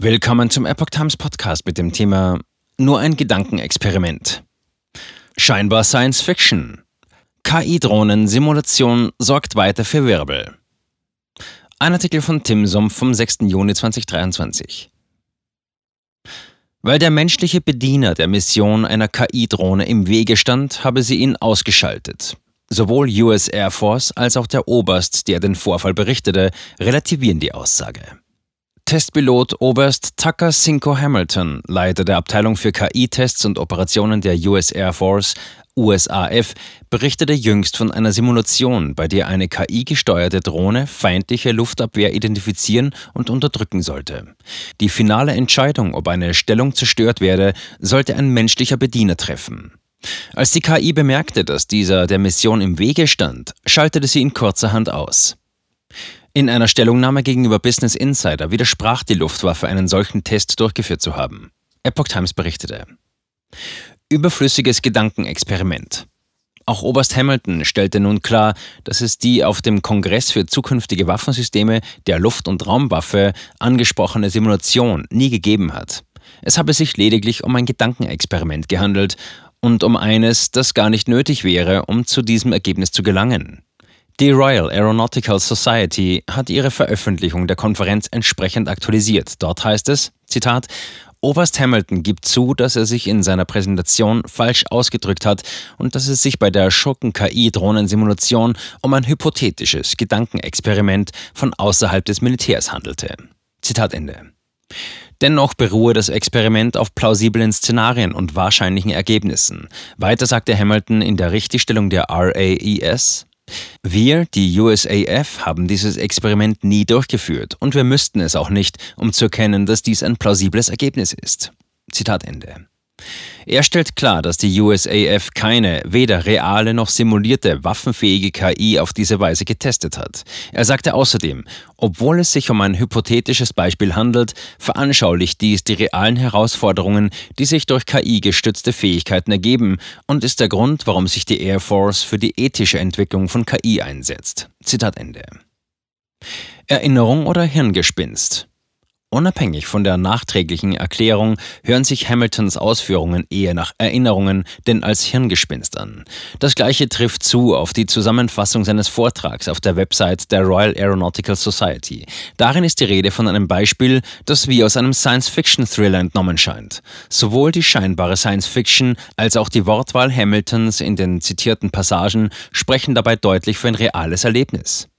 Willkommen zum Epoch Times Podcast mit dem Thema Nur ein Gedankenexperiment. Scheinbar Science Fiction. KI-Drohnen-Simulation sorgt weiter für Wirbel. Ein Artikel von Tim Sumpf vom 6. Juni 2023. Weil der menschliche Bediener der Mission einer KI-Drohne im Wege stand, habe sie ihn ausgeschaltet. Sowohl US Air Force als auch der Oberst, der den Vorfall berichtete, relativieren die Aussage. Testpilot Oberst Tucker Cinco Hamilton, Leiter der Abteilung für KI-Tests und Operationen der US Air Force, USAF, berichtete jüngst von einer Simulation, bei der eine KI-gesteuerte Drohne feindliche Luftabwehr identifizieren und unterdrücken sollte. Die finale Entscheidung, ob eine Stellung zerstört werde, sollte ein menschlicher Bediener treffen. Als die KI bemerkte, dass dieser der Mission im Wege stand, schaltete sie ihn kurzerhand aus. In einer Stellungnahme gegenüber Business Insider widersprach die Luftwaffe, einen solchen Test durchgeführt zu haben. Epoch Times berichtete. Überflüssiges Gedankenexperiment. Auch Oberst Hamilton stellte nun klar, dass es die auf dem Kongress für zukünftige Waffensysteme der Luft- und Raumwaffe angesprochene Simulation nie gegeben hat. Es habe sich lediglich um ein Gedankenexperiment gehandelt und um eines, das gar nicht nötig wäre, um zu diesem Ergebnis zu gelangen. Die Royal Aeronautical Society hat ihre Veröffentlichung der Konferenz entsprechend aktualisiert. Dort heißt es, Zitat, Oberst Hamilton gibt zu, dass er sich in seiner Präsentation falsch ausgedrückt hat und dass es sich bei der Schurken-KI-Drohnensimulation um ein hypothetisches Gedankenexperiment von außerhalb des Militärs handelte. Zitat Ende. Dennoch beruhe das Experiment auf plausiblen Szenarien und wahrscheinlichen Ergebnissen. Weiter sagte Hamilton in der Richtigstellung der RAES, wir, die USAF, haben dieses Experiment nie durchgeführt und wir müssten es auch nicht, um zu erkennen, dass dies ein plausibles Ergebnis ist. Zitat Ende. Er stellt klar, dass die USAF keine, weder reale noch simulierte waffenfähige KI auf diese Weise getestet hat. Er sagte außerdem, obwohl es sich um ein hypothetisches Beispiel handelt, veranschaulicht dies die realen Herausforderungen, die sich durch KI gestützte Fähigkeiten ergeben und ist der Grund, warum sich die Air Force für die ethische Entwicklung von KI einsetzt. Zitat Ende. Erinnerung oder Hirngespinst? Unabhängig von der nachträglichen Erklärung hören sich Hamiltons Ausführungen eher nach Erinnerungen denn als Hirngespinst an. Das gleiche trifft zu auf die Zusammenfassung seines Vortrags auf der Website der Royal Aeronautical Society. Darin ist die Rede von einem Beispiel, das wie aus einem Science-Fiction-Thriller entnommen scheint. Sowohl die scheinbare Science-Fiction als auch die Wortwahl Hamiltons in den zitierten Passagen sprechen dabei deutlich für ein reales Erlebnis.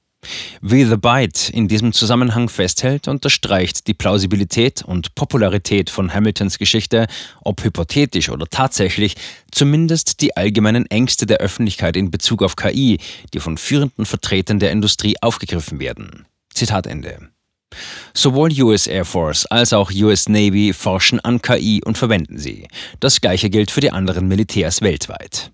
Wie The Byte in diesem Zusammenhang festhält, unterstreicht die Plausibilität und Popularität von Hamiltons Geschichte, ob hypothetisch oder tatsächlich, zumindest die allgemeinen Ängste der Öffentlichkeit in Bezug auf KI, die von führenden Vertretern der Industrie aufgegriffen werden. Zitat Ende. Sowohl US Air Force als auch US Navy forschen an KI und verwenden sie. Das gleiche gilt für die anderen Militärs weltweit.